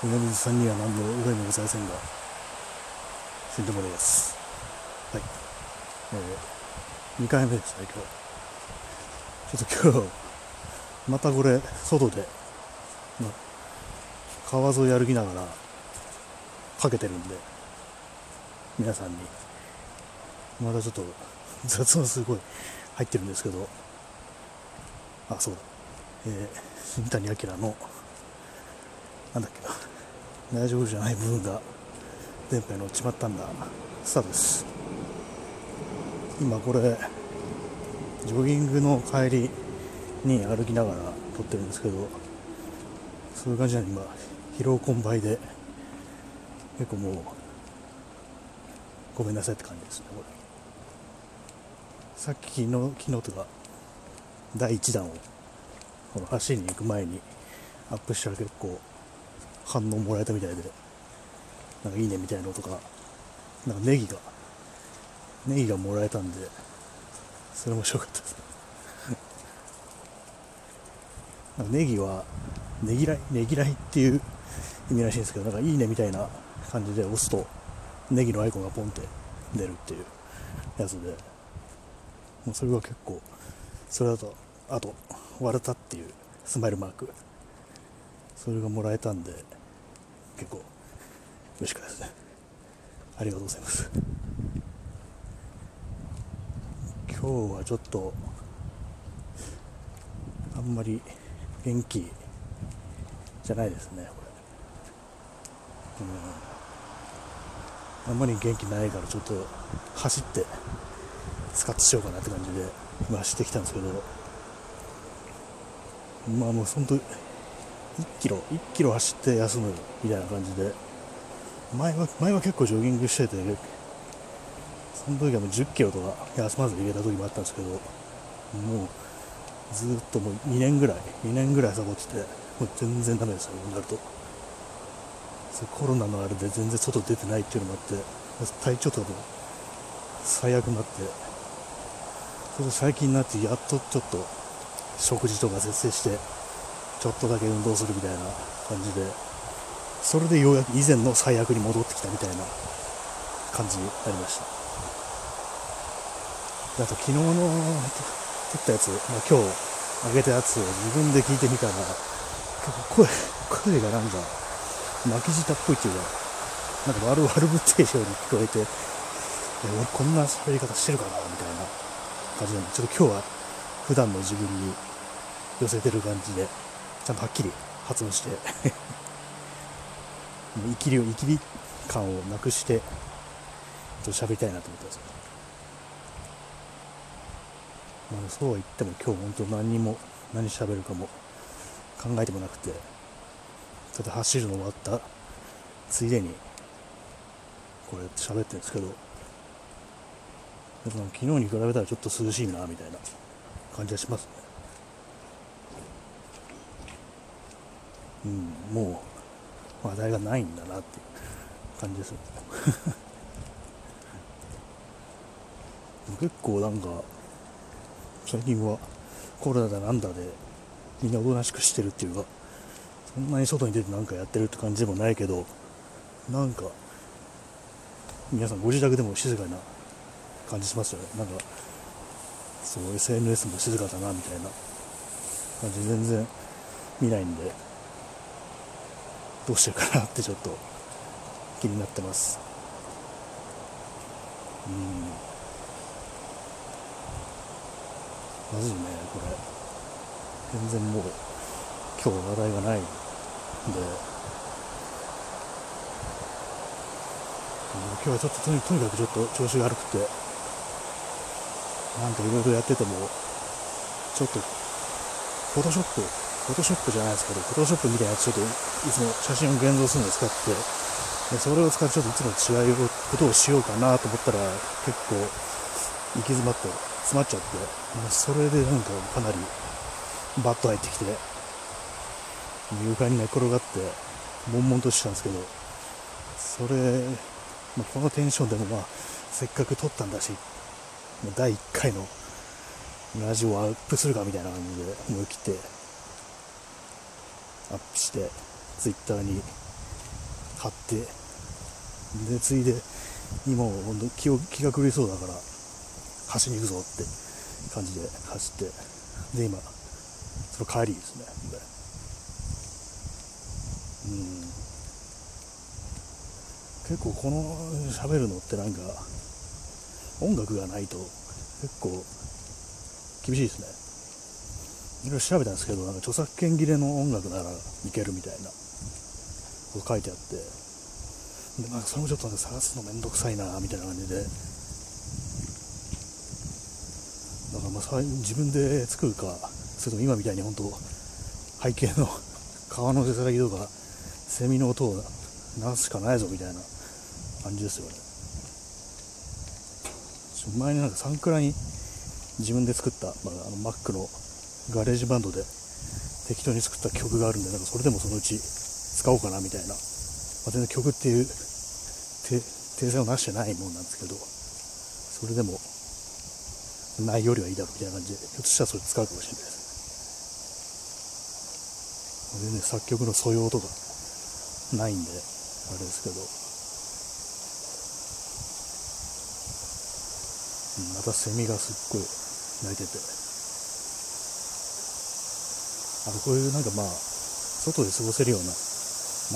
梅水さんには何の恨みもございませんが、死んでもらいます。はい。えー、2回目ですね、今日。ちょっと今日、またこれ、外で、ま、川沿い歩きながら、かけてるんで、皆さんに、またちょっと雑音すごい入ってるんですけど、あ、そうだ。えー、新谷明の、なんだっけな、大丈夫じゃない部分が電波に乗っちまったんだ。スタートです。今これ、ジョギングの帰りに歩きながら撮ってるんですけど、そういう感じなんで今、疲労困憊で、結構もう、ごめんなさいって感じですね、これ。さっきの、昨日とか、第1弾を、この走りに行く前にアップしたら結構反応もらえたみたいで、なんかいいねみたいなのとか、なんかネギが、ネギがもらえたんで、それ面白かったです。なんかネギは、ねぎらい、ねぎらいっていう意味らしいんですけど、なんかいいねみたいな感じで押すと、ネギのアイコンがポンって出るっていうやつで、もうそれが結構、それだと、あと、割れたっていうスマイルマーク、それがもらえたんで、結構嬉しかったですね。ありがとうございます。今日はちょっと、あんまり元気じゃないですね、これ。うん。あんまり元気ないから、ちょっと走って、スカッとしようかなって感じで、今走ってきたんですけど、まあもう本当1キロ1キロ走って休むみたいな感じで。前は前は結構ジョギングしててその時はもう10キロとか休まずに入れた時もあったんですけどもうずっともう2年ぐらい2年ぐらいサボっててもう全然ダメですよなると。そコロナのあれで全然外出てないっていうのもあって体調とかも最悪になってそれで最近になってやっとちょっと食事とか節制してちょっとだけ運動するみたいな感じでそれでようやく以前の最悪に戻ってきたみたいな感じになりました。あと昨日の撮ったやつ、まあ、今日上げたやつを自分で聞いてみたら結構声声がなんか巻き舌っぽいっていうかなんか悪悪ぶっているように聞こえて俺こんな喋り方してるかなみたいな感じなんでちょっと今日は普段の自分に寄せてる感じでちゃんとはっきり発音して。生きりを生きり感をなくしてちょっと喋りたいなと思ってます、まあ、そうは言っても今日本当何にも何喋るかも考えてもなくてちょっと走るの終わったついでにこれ喋ってるんですけど昨日に比べたらちょっと涼しいなみたいな感じがしますね。うんもう話題がないんだなっていう感じです 結構なんか最近はコロナだなんだでみんなおとなしくしてるっていうかそんなに外に出てなんかやってるって感じでもないけどなんか皆さんご自宅でも静かな感じしますよね。なんかそう SNS も静かだなみたいな感じ全然見ないんで。どうしてるかなってちょっと気になってます。うん。まずいねこれ。全然もう今日話題がないんで。今日はちょっととにとにかくちょっと調子が悪くて。なんかいろいろやっててもちょっとフォトショップフォトショップじゃないですけどフォトショップみたいなやつちょっといつも写真を現像するのを使ってでそれを使ってちょっといつも違うことをしようかなと思ったら結構行き詰まって詰まっちゃってまあそれでなんかかなりバッと入ってきて床に寝転がって悶々としてたんですけどそれ、まあ、このテンションでもまあせっかく撮ったんだし第1回のラジオをアップするかみたいな感じで思い切ってアップしてツイッターに買ってでついでにもう本当気を気が狂いそうだから走りに行くぞって感じで走ってで今その帰りですね。うん。結構この喋るのってなんか音楽がないと結構厳しいですね。いろいろ調べたんですけどなんか著作権切れの音楽ならいけるみたいなこと書いてあって。でなんかそれもちょっと探すのめんどくさいなみたいな感じで。だからまあ自分で作るかそれとも今みたいに本当背景の 川のせせらぎとかセミの音を流すしかないぞみたいな感じですよね。前になんかサンクラに自分で作った、まあ、あの Mac のガレージバンドで適当に作った曲があるんでなんかそれでもそのうち使おうかなみたいな、まあ、全然曲っていう体裁をなしてないもんなんですけどそれでもないよりはいいだろうみたいな感じでひょっとしたらそれ使うかもしれないです。全然作曲の素養とかないんであれですけど。またセミがすっごい鳴いてて。あとこういうなんかまあ外で過ごせるような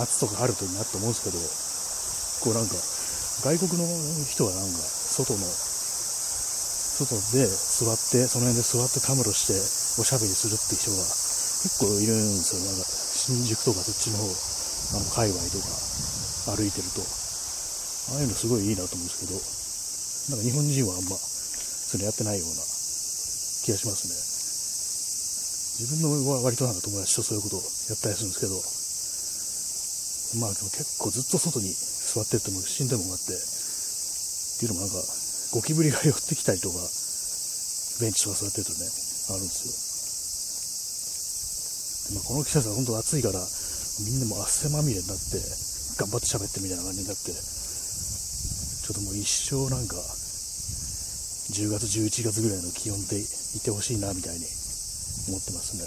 夏とか春といいなと思うんですけどこうなんか外国の人はなんか外の外で座ってその辺で座ってたむろしておしゃべりするって人が結構いるんですよ。なんか新宿とかそっちの方あの界隈とか歩いてると。ああいうのすごいいいなと思うんですけどなんか日本人はあんまそれやってないような気がしますね。自分の割となんか友達とそういうことをやったりするんですけどまあでも結構ずっと外に座ってても死んでもあってっていうのもなんかゴキブリが寄ってきたりとかベンチとか座ってるとねあるんですよ、まあ、この季節は本当暑いからみんなも汗まみれになって頑張って喋ってみたいな感じになってちょっともう一生なんか10月11月ぐらいの気温でいてほしいなみたいに思ってますね。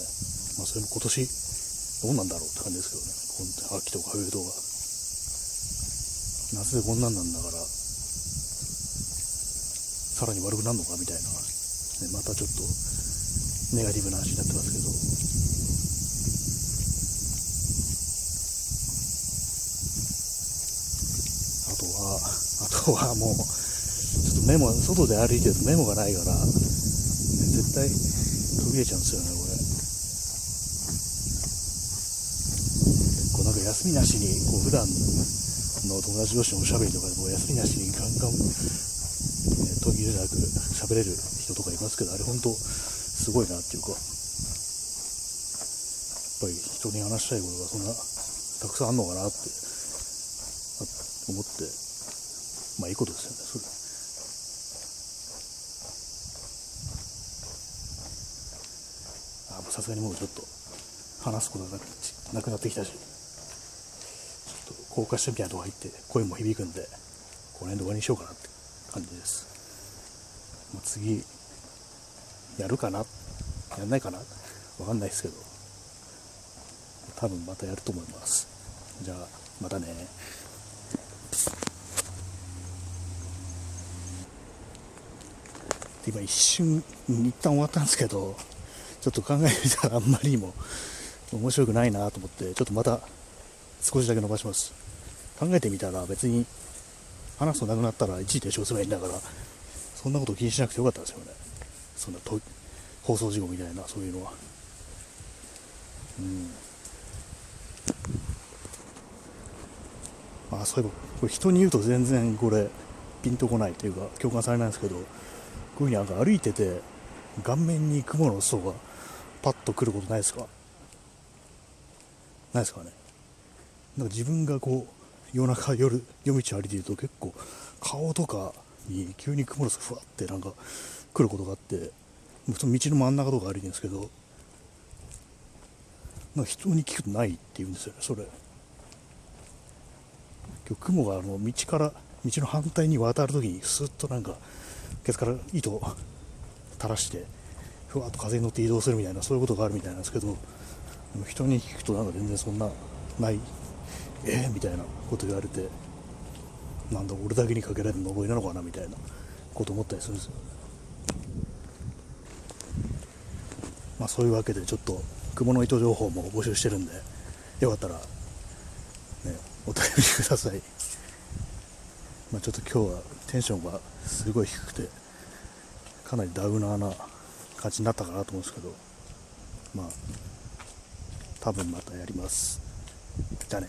まあそれも今年どうなんだろうって感じですけどね。秋とか冬とか。夏でこんなんなんだからさらに悪くなるのかみたいな、ね、またちょっとネガティブな話になってますけど。あとはあとはもうちょっとメモ、外で歩いてるとメモがないから、ね、絶対途切れちゃうんですよね、これ。こうなんか休みなしに、こう普段の友達同士のおしゃべりとかでも休みなしにガンガン、ね、途切れなく喋れる人とかいますけど、あれ本当すごいなっていうか、やっぱり人に話したいことがそんなたくさんあるのかなって思って、まあいいことですよね、それ。さすがにもうちょっと話すことがなくなってきたしちょっと高架下みたいなとこ入って声も響くんでこの辺で終わりにしようかなって感じです、まあ、次やるかな？やんないかな？わかんないですけど多分またやると思います。じゃあまたね。今一瞬一旦終わったんですけどちょっと考えてみたらあんまりにも面白くないなと思って、ちょっとまた少しだけ伸ばします。考えてみたら別に話すとなくなったら一時停止をすればいいんだから、そんなこと気にしなくてよかったですよね。そんなと放送事故みたいな、そういうのは。うん。あ、そういえば、これ人に言うと全然これ、ピンとこないというか、共感されないんですけど、こういうふうになんか歩いてて、顔面に雲の層がパッと来ることないですか？ないですかね？なんか自分がこう夜中夜夜道歩いていると結構顔とかに急に雲の層がふわってなんか来ることがあって。その道の真ん中とか歩いてるんですけど。なんか人に聞くとないって言うんですよねそれ。今日雲があの道から道の反対に渡るときにスッとなんかケツから糸垂らしてふわっと風に乗って移動するみたいなそういうことがあるみたいなんですけど人に聞くとなんか全然そんなないえー、みたいなこと言われてなんだ俺だけにかけられる呪いなのかなみたいなこと思ったりするんですよ。まあそういうわけでちょっと雲の糸情報も募集してるんでよかったらねお便りください。まあちょっと今日はテンションがすごい低くてかなりダウナーな感じになったかなと思うんですけどまあ多分またやります。じゃあね。